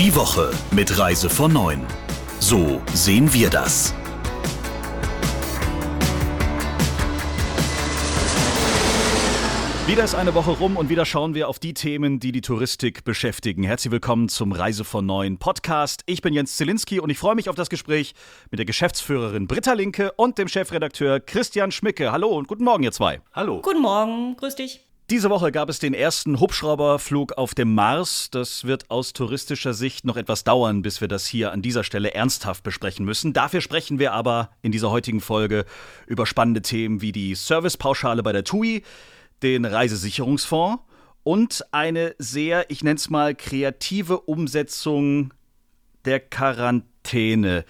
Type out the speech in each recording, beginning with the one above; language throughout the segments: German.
Die Woche mit Reise von 9. So sehen wir das. Wieder ist eine Woche rum und wieder schauen wir auf die Themen, die die Touristik beschäftigen. Herzlich willkommen zum Reise von Neuen Podcast. Ich bin Jens Zielinski und ich freue mich auf das Gespräch mit der Geschäftsführerin Britta Linke und dem Chefredakteur Christian Schmicke. Hallo und guten Morgen, ihr zwei. Hallo. Guten Morgen, grüß dich. Diese Woche gab es den ersten Hubschrauberflug auf dem Mars. Das wird aus touristischer Sicht noch etwas dauern, bis wir das hier an dieser Stelle ernsthaft besprechen müssen. Dafür sprechen wir aber in dieser heutigen Folge über spannende Themen wie die Servicepauschale bei der TUI, den Reisesicherungsfonds und eine sehr, ich nenne es mal, kreative Umsetzung der Quarantäne.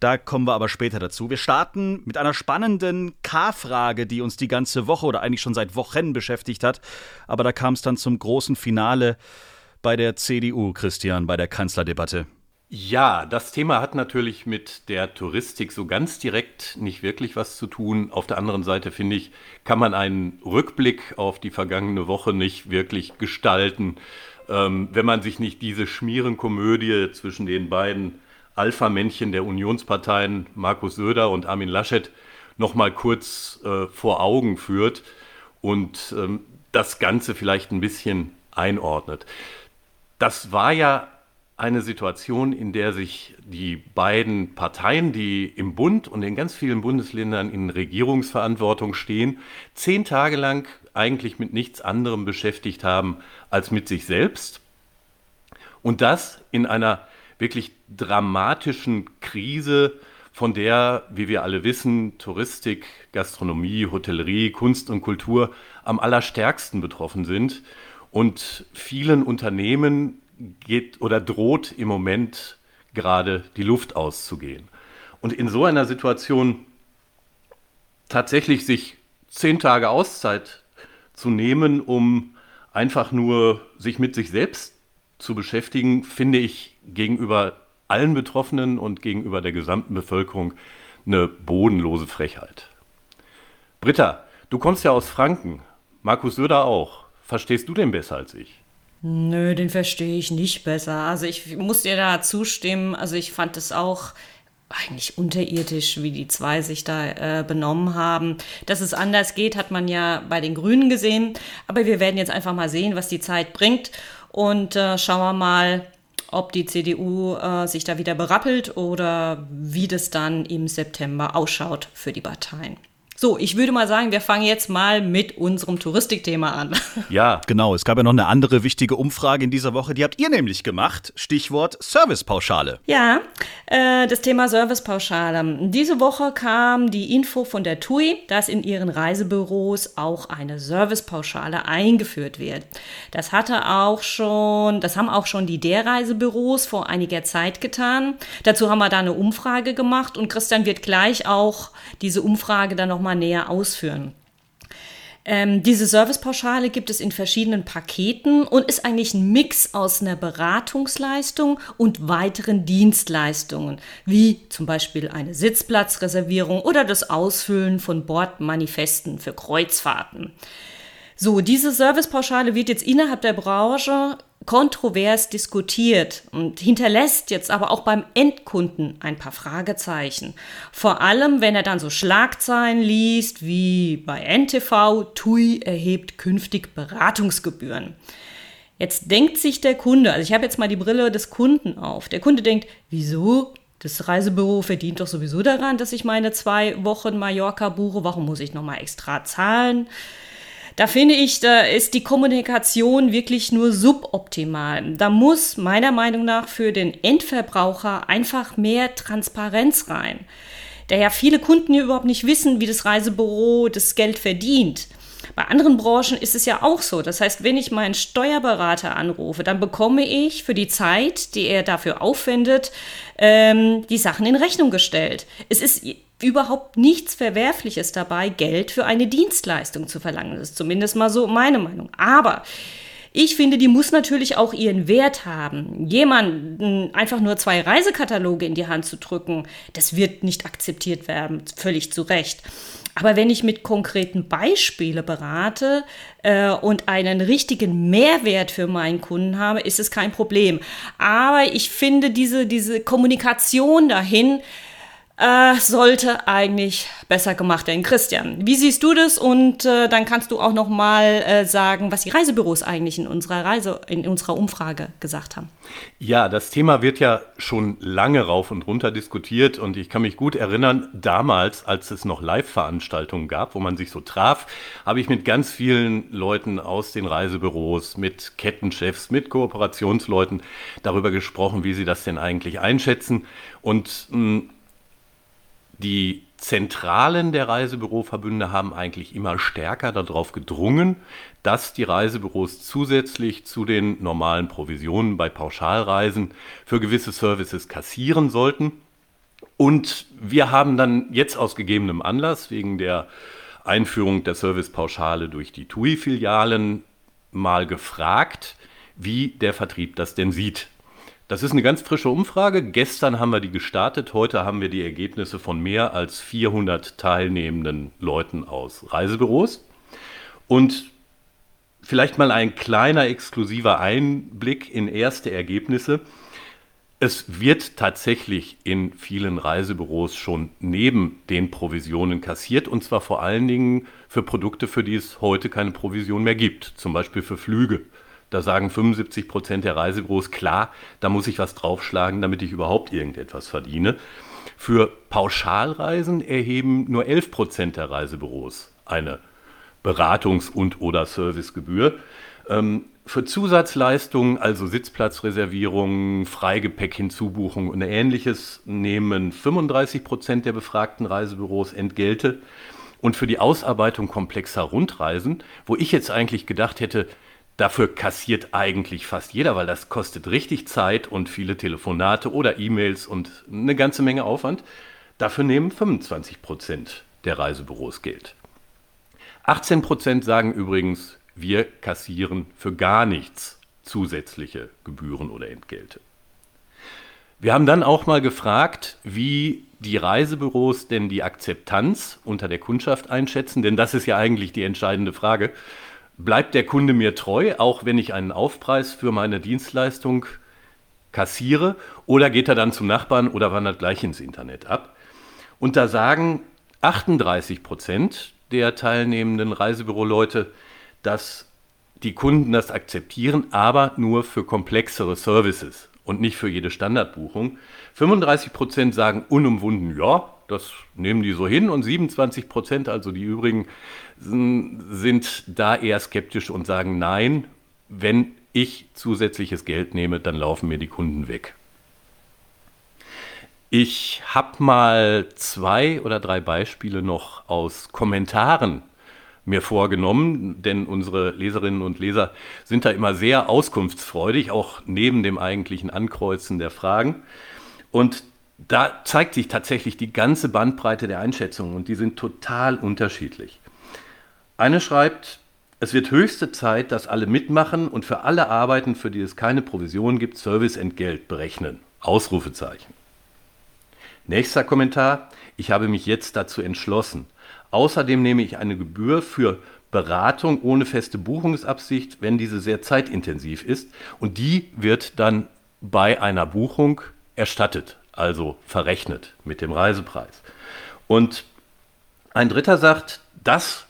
Da kommen wir aber später dazu. Wir starten mit einer spannenden K-Frage, die uns die ganze Woche oder eigentlich schon seit Wochen beschäftigt hat. Aber da kam es dann zum großen Finale bei der CDU, Christian, bei der Kanzlerdebatte. Ja, das Thema hat natürlich mit der Touristik so ganz direkt nicht wirklich was zu tun. Auf der anderen Seite finde ich, kann man einen Rückblick auf die vergangene Woche nicht wirklich gestalten, ähm, wenn man sich nicht diese Schmierenkomödie zwischen den beiden Alpha-Männchen der Unionsparteien, Markus Söder und Armin Laschet, noch mal kurz äh, vor Augen führt und ähm, das Ganze vielleicht ein bisschen einordnet. Das war ja eine Situation, in der sich die beiden Parteien, die im Bund und in ganz vielen Bundesländern in Regierungsverantwortung stehen, zehn Tage lang eigentlich mit nichts anderem beschäftigt haben als mit sich selbst. Und das in einer wirklich dramatischen Krise, von der, wie wir alle wissen, Touristik, Gastronomie, Hotellerie, Kunst und Kultur am allerstärksten betroffen sind. Und vielen Unternehmen geht oder droht im Moment gerade die Luft auszugehen. Und in so einer Situation tatsächlich sich zehn Tage Auszeit zu nehmen, um einfach nur sich mit sich selbst zu beschäftigen, finde ich gegenüber allen Betroffenen und gegenüber der gesamten Bevölkerung eine bodenlose Frechheit. Britta, du kommst ja aus Franken, Markus Söder auch. Verstehst du den besser als ich? Nö, den verstehe ich nicht besser. Also ich muss dir da zustimmen. Also ich fand es auch eigentlich unterirdisch, wie die zwei sich da äh, benommen haben. Dass es anders geht, hat man ja bei den Grünen gesehen. Aber wir werden jetzt einfach mal sehen, was die Zeit bringt. Und äh, schauen wir mal, ob die CDU äh, sich da wieder berappelt oder wie das dann im September ausschaut für die Parteien. So, ich würde mal sagen, wir fangen jetzt mal mit unserem Touristikthema an. Ja, genau. Es gab ja noch eine andere wichtige Umfrage in dieser Woche. Die habt ihr nämlich gemacht. Stichwort Servicepauschale. Ja, äh, das Thema Servicepauschale. Diese Woche kam die Info von der TUI, dass in ihren Reisebüros auch eine Servicepauschale eingeführt wird. Das hatte auch schon, das haben auch schon die der Reisebüros vor einiger Zeit getan. Dazu haben wir da eine Umfrage gemacht und Christian wird gleich auch diese Umfrage dann nochmal näher ausführen. Ähm, diese Servicepauschale gibt es in verschiedenen Paketen und ist eigentlich ein Mix aus einer Beratungsleistung und weiteren Dienstleistungen, wie zum Beispiel eine Sitzplatzreservierung oder das Ausfüllen von Bordmanifesten für Kreuzfahrten. So, diese Servicepauschale wird jetzt innerhalb der Branche kontrovers diskutiert und hinterlässt jetzt aber auch beim Endkunden ein paar Fragezeichen. Vor allem, wenn er dann so Schlagzeilen liest wie bei NTV, TUI erhebt künftig Beratungsgebühren. Jetzt denkt sich der Kunde, also ich habe jetzt mal die Brille des Kunden auf. Der Kunde denkt, wieso? Das Reisebüro verdient doch sowieso daran, dass ich meine zwei Wochen Mallorca buche. Warum muss ich nochmal extra zahlen? Da finde ich, da ist die Kommunikation wirklich nur suboptimal. Da muss meiner Meinung nach für den Endverbraucher einfach mehr Transparenz rein. Da ja viele Kunden hier überhaupt nicht wissen, wie das Reisebüro das Geld verdient. Bei anderen Branchen ist es ja auch so. Das heißt, wenn ich meinen Steuerberater anrufe, dann bekomme ich für die Zeit, die er dafür aufwendet, ähm, die Sachen in Rechnung gestellt. Es ist überhaupt nichts Verwerfliches dabei, Geld für eine Dienstleistung zu verlangen. Das ist zumindest mal so meine Meinung. Aber Ich finde, die muss natürlich auch ihren Wert haben. Jemanden einfach nur zwei Reisekataloge in die Hand zu drücken, das wird nicht akzeptiert werden, völlig zu Recht. Aber wenn ich mit konkreten Beispielen berate äh, und einen richtigen Mehrwert für meinen Kunden habe, ist es kein Problem. Aber ich finde diese, diese Kommunikation dahin, äh, sollte eigentlich besser gemacht werden. Christian, wie siehst du das? Und äh, dann kannst du auch noch mal äh, sagen, was die Reisebüros eigentlich in unserer Reise, in unserer Umfrage gesagt haben. Ja, das Thema wird ja schon lange rauf und runter diskutiert und ich kann mich gut erinnern, damals, als es noch Live-Veranstaltungen gab, wo man sich so traf, habe ich mit ganz vielen Leuten aus den Reisebüros, mit Kettenchefs, mit Kooperationsleuten darüber gesprochen, wie sie das denn eigentlich einschätzen und mh, hm, die Zentralen der Reisebüroverbünde haben eigentlich immer stärker darauf gedrungen, dass die Reisebüros zusätzlich zu den normalen Provisionen bei Pauschalreisen für gewisse Services kassieren sollten. Und wir haben dann jetzt aus gegebenem Anlass wegen der Einführung der Servicepauschale durch die TUI-Filialen mal gefragt, wie der Vertrieb das denn sieht. Das ist eine ganz frische Umfrage. Gestern haben wir die gestartet. Heute haben wir die Ergebnisse von mehr als 400 teilnehmenden Leuten aus Reisebüros. Und vielleicht mal ein kleiner exklusiver Einblick in erste Ergebnisse. Es wird tatsächlich in vielen Reisebüros schon neben den Provisionen kassiert und zwar vor allen Dingen für Produkte, für die es heute keine Provision mehr gibt, zum Beispiel für Flüge. Da sagen 75 Prozent der Reisebüros, klar, da muss ich was draufschlagen, damit ich überhaupt irgendetwas verdiene. Für Pauschalreisen erheben nur 11 Prozent der Reisebüros eine Beratungs- und oder Servicegebühr. Ähm, für Zusatzleistungen, also Sitzplatzreservierungen, Freigepäck Hinzubuchung und ähnliches, nehmen 35 Prozent der befragten Reisebüros Entgelte. Und für die Ausarbeitung komplexer Rundreisen, wo ich jetzt eigentlich gedacht hätte, Dafür kassiert eigentlich fast jeder, weil das kostet richtig Zeit und viele Telefonate oder E-Mails und eine ganze Menge Aufwand. Dafür nehmen 25 Prozent der Reisebüros Geld. 18 Prozent sagen übrigens, wir kassieren für gar nichts zusätzliche Gebühren oder Entgelte. Wir haben dann auch mal gefragt, wie die Reisebüros denn die Akzeptanz unter der Kundschaft einschätzen, denn das ist ja eigentlich die entscheidende Frage. Bleibt der Kunde mir treu, auch wenn ich einen Aufpreis für meine Dienstleistung kassiere, oder geht er dann zum Nachbarn oder wandert gleich ins Internet ab? Und da sagen 38 Prozent der teilnehmenden Reisebüroleute, dass die Kunden das akzeptieren, aber nur für komplexere Services und nicht für jede Standardbuchung. 35 Prozent sagen unumwunden, ja, das nehmen die so hin und 27 Prozent, also die übrigen, sind da eher skeptisch und sagen, nein, wenn ich zusätzliches Geld nehme, dann laufen mir die Kunden weg. Ich habe mal zwei oder drei Beispiele noch aus Kommentaren mir vorgenommen, denn unsere Leserinnen und Leser sind da immer sehr auskunftsfreudig, auch neben dem eigentlichen Ankreuzen der Fragen. Und da zeigt sich tatsächlich die ganze Bandbreite der Einschätzungen und die sind total unterschiedlich. Eine schreibt, es wird höchste Zeit, dass alle mitmachen und für alle Arbeiten, für die es keine Provision gibt, Serviceentgelt berechnen. Ausrufezeichen. Nächster Kommentar, ich habe mich jetzt dazu entschlossen. Außerdem nehme ich eine Gebühr für Beratung ohne feste Buchungsabsicht, wenn diese sehr zeitintensiv ist und die wird dann bei einer Buchung erstattet, also verrechnet mit dem Reisepreis. Und ein Dritter sagt, das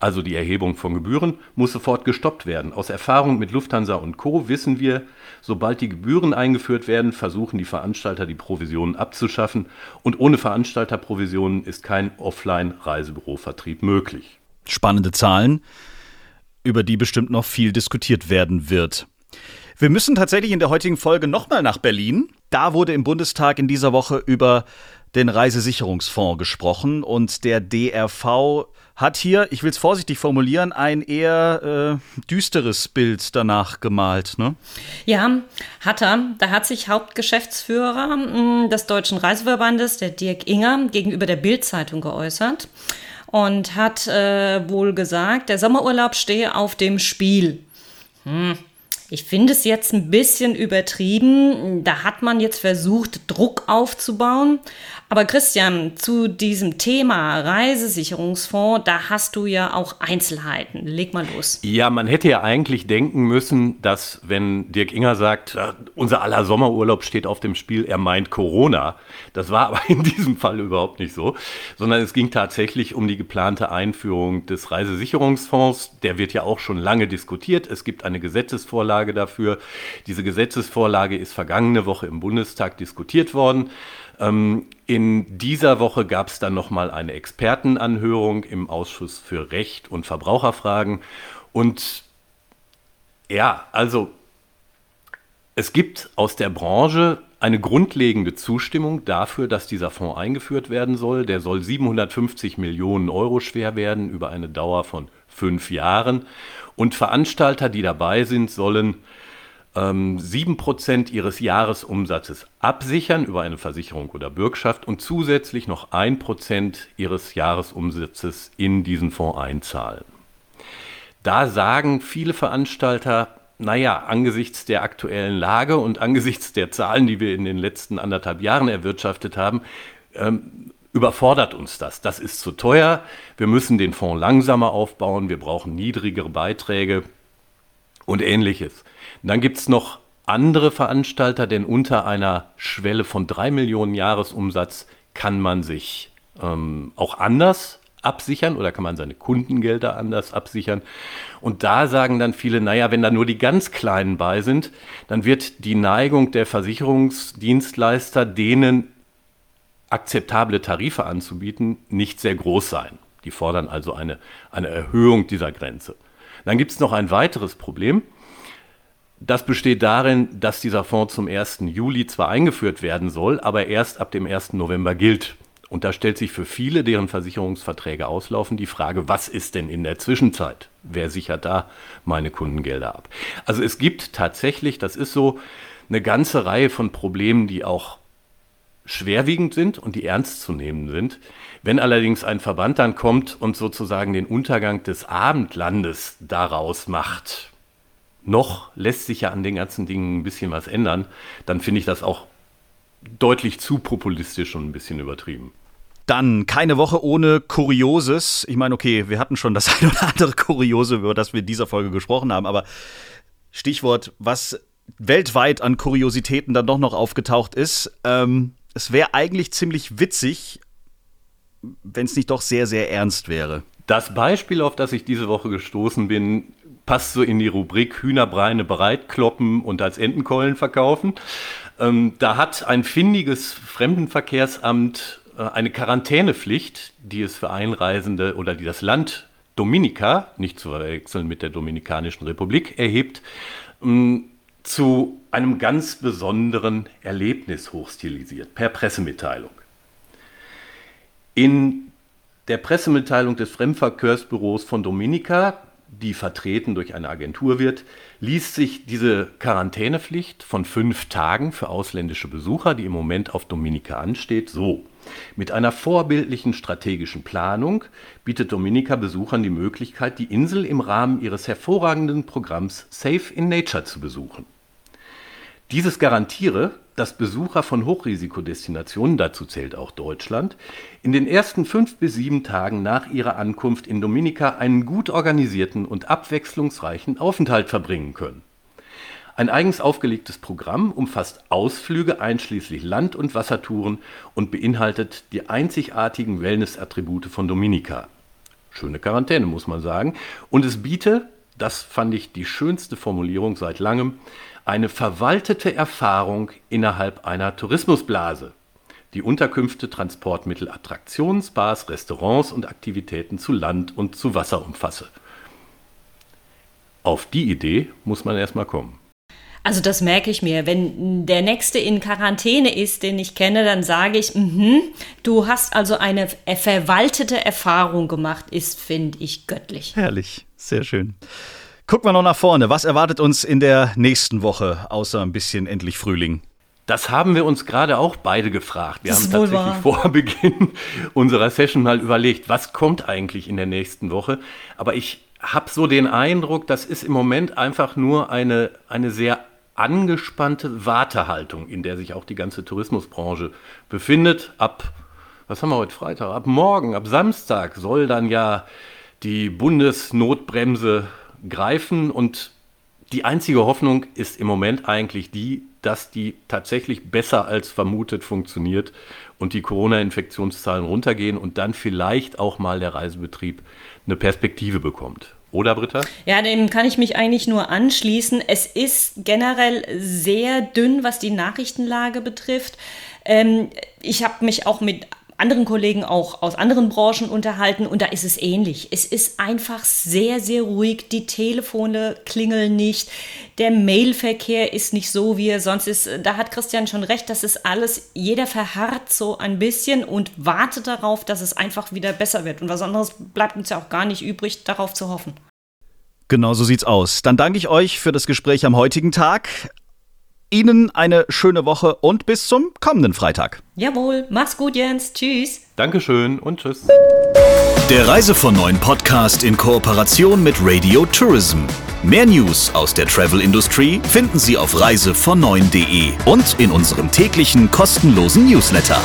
also die Erhebung von Gebühren, muss sofort gestoppt werden. Aus Erfahrung mit Lufthansa und Co. wissen wir, sobald die Gebühren eingeführt werden, versuchen die Veranstalter die Provisionen abzuschaffen und ohne Veranstalterprovisionen ist kein Offline-Reisebürovertrieb möglich. Spannende Zahlen, über die bestimmt noch viel diskutiert werden wird. Wir müssen tatsächlich in der heutigen Folge nochmal nach Berlin. Da wurde im Bundestag in dieser Woche über den Reisesicherungsfonds gesprochen und der DRV hat hier, ich will es vorsichtig formulieren, ein eher äh, düsteres Bild danach gemalt. Ne? Ja, hat er. Da hat sich Hauptgeschäftsführer mh, des Deutschen Reiseverbandes, der Dirk Inger, gegenüber der Bild-Zeitung geäußert und hat äh, wohl gesagt, der Sommerurlaub stehe auf dem Spiel. Hm. Ich finde es jetzt ein bisschen übertrieben. Da hat man jetzt versucht, Druck aufzubauen. Aber Christian, zu diesem Thema Reisesicherungsfonds, da hast du ja auch Einzelheiten. Leg mal los. Ja, man hätte ja eigentlich denken müssen, dass wenn Dirk Inger sagt, äh, unser aller Sommerurlaub steht auf dem Spiel, er meint Corona. Das war aber in diesem Fall überhaupt nicht so, sondern es ging tatsächlich um die geplante Einführung des Reisesicherungsfonds. Der wird ja auch schon lange diskutiert. Es gibt eine Gesetzesvorlage dafür. Diese Gesetzesvorlage ist vergangene Woche im Bundestag diskutiert worden. Ähm, in dieser Woche gab es dann nochmal eine Expertenanhörung im Ausschuss für Recht und Verbraucherfragen. Und ja, also es gibt aus der Branche eine grundlegende Zustimmung dafür, dass dieser Fonds eingeführt werden soll. Der soll 750 Millionen Euro schwer werden über eine Dauer von fünf Jahren. Und Veranstalter, die dabei sind, sollen ähm, 7% ihres Jahresumsatzes absichern über eine Versicherung oder Bürgschaft und zusätzlich noch 1% ihres Jahresumsatzes in diesen Fonds einzahlen. Da sagen viele Veranstalter, naja, angesichts der aktuellen Lage und angesichts der Zahlen, die wir in den letzten anderthalb Jahren erwirtschaftet haben, ähm, überfordert uns das. Das ist zu teuer. Wir müssen den Fonds langsamer aufbauen. Wir brauchen niedrigere Beiträge und ähnliches. Und dann gibt es noch andere Veranstalter, denn unter einer Schwelle von drei Millionen Jahresumsatz kann man sich ähm, auch anders absichern oder kann man seine Kundengelder anders absichern. Und da sagen dann viele, naja, wenn da nur die ganz Kleinen bei sind, dann wird die Neigung der Versicherungsdienstleister, denen akzeptable Tarife anzubieten, nicht sehr groß sein. Die fordern also eine, eine Erhöhung dieser Grenze. Dann gibt es noch ein weiteres Problem. Das besteht darin, dass dieser Fonds zum 1. Juli zwar eingeführt werden soll, aber erst ab dem 1. November gilt. Und da stellt sich für viele, deren Versicherungsverträge auslaufen, die Frage, was ist denn in der Zwischenzeit? Wer sichert da meine Kundengelder ab? Also es gibt tatsächlich, das ist so, eine ganze Reihe von Problemen, die auch schwerwiegend sind und die ernst zu nehmen sind. Wenn allerdings ein Verband dann kommt und sozusagen den Untergang des Abendlandes daraus macht, noch lässt sich ja an den ganzen Dingen ein bisschen was ändern, dann finde ich das auch deutlich zu populistisch und ein bisschen übertrieben. Dann keine Woche ohne Kurioses. Ich meine, okay, wir hatten schon das ein oder andere Kuriose, über das wir in dieser Folge gesprochen haben, aber Stichwort, was weltweit an Kuriositäten dann doch noch aufgetaucht ist. Ähm, es wäre eigentlich ziemlich witzig, wenn es nicht doch sehr, sehr ernst wäre. Das Beispiel, auf das ich diese Woche gestoßen bin, passt so in die Rubrik Hühnerbreine bereitkloppen und als Entenkeulen verkaufen. Ähm, da hat ein findiges Fremdenverkehrsamt äh, eine Quarantänepflicht, die es für Einreisende oder die das Land Dominika, nicht zu verwechseln mit der Dominikanischen Republik, erhebt, ähm, zu einem ganz besonderen Erlebnis hochstilisiert, per Pressemitteilung. In der Pressemitteilung des Fremdverkehrsbüros von Dominika, die vertreten durch eine Agentur wird, liest sich diese Quarantänepflicht von fünf Tagen für ausländische Besucher, die im Moment auf Dominika ansteht, so. Mit einer vorbildlichen strategischen Planung bietet Dominika Besuchern die Möglichkeit, die Insel im Rahmen ihres hervorragenden Programms Safe in Nature zu besuchen. Dieses garantiere, dass Besucher von Hochrisikodestinationen, dazu zählt auch Deutschland, in den ersten fünf bis sieben Tagen nach ihrer Ankunft in Dominica einen gut organisierten und abwechslungsreichen Aufenthalt verbringen können. Ein eigens aufgelegtes Programm umfasst Ausflüge einschließlich Land- und Wassertouren und beinhaltet die einzigartigen Wellness-Attribute von Dominica. Schöne Quarantäne, muss man sagen. Und es biete, das fand ich die schönste Formulierung seit langem, eine verwaltete Erfahrung innerhalb einer Tourismusblase, die Unterkünfte, Transportmittel, Attraktionen, Spas, Restaurants und Aktivitäten zu Land und zu Wasser umfasse. Auf die Idee muss man erstmal kommen. Also das merke ich mir. Wenn der nächste in Quarantäne ist, den ich kenne, dann sage ich, mh, du hast also eine verwaltete Erfahrung gemacht, ist, finde ich, göttlich. Herrlich, sehr schön. Gucken wir noch nach vorne. Was erwartet uns in der nächsten Woche, außer ein bisschen endlich Frühling? Das haben wir uns gerade auch beide gefragt. Wir haben tatsächlich wahr. vor Beginn unserer Session mal überlegt, was kommt eigentlich in der nächsten Woche. Aber ich habe so den Eindruck, das ist im Moment einfach nur eine, eine sehr angespannte Wartehaltung, in der sich auch die ganze Tourismusbranche befindet. Ab, was haben wir heute Freitag? Ab morgen, ab Samstag soll dann ja die Bundesnotbremse greifen und die einzige Hoffnung ist im Moment eigentlich die, dass die tatsächlich besser als vermutet funktioniert und die Corona-Infektionszahlen runtergehen und dann vielleicht auch mal der Reisebetrieb eine Perspektive bekommt. Oder Britta? Ja, dem kann ich mich eigentlich nur anschließen. Es ist generell sehr dünn, was die Nachrichtenlage betrifft. Ähm, ich habe mich auch mit anderen Kollegen auch aus anderen Branchen unterhalten und da ist es ähnlich. Es ist einfach sehr, sehr ruhig. Die Telefone klingeln nicht. Der Mailverkehr ist nicht so, wie er sonst ist. Da hat Christian schon recht, das ist alles, jeder verharrt so ein bisschen und wartet darauf, dass es einfach wieder besser wird. Und was anderes bleibt uns ja auch gar nicht übrig, darauf zu hoffen. Genau so sieht's aus. Dann danke ich euch für das Gespräch am heutigen Tag. Ihnen eine schöne Woche und bis zum kommenden Freitag. Jawohl, mach's gut, Jens. Tschüss. Dankeschön und tschüss. Der Reise von Neuen Podcast in Kooperation mit Radio Tourism. Mehr News aus der Travel Industry finden Sie auf reisevon und in unserem täglichen kostenlosen Newsletter.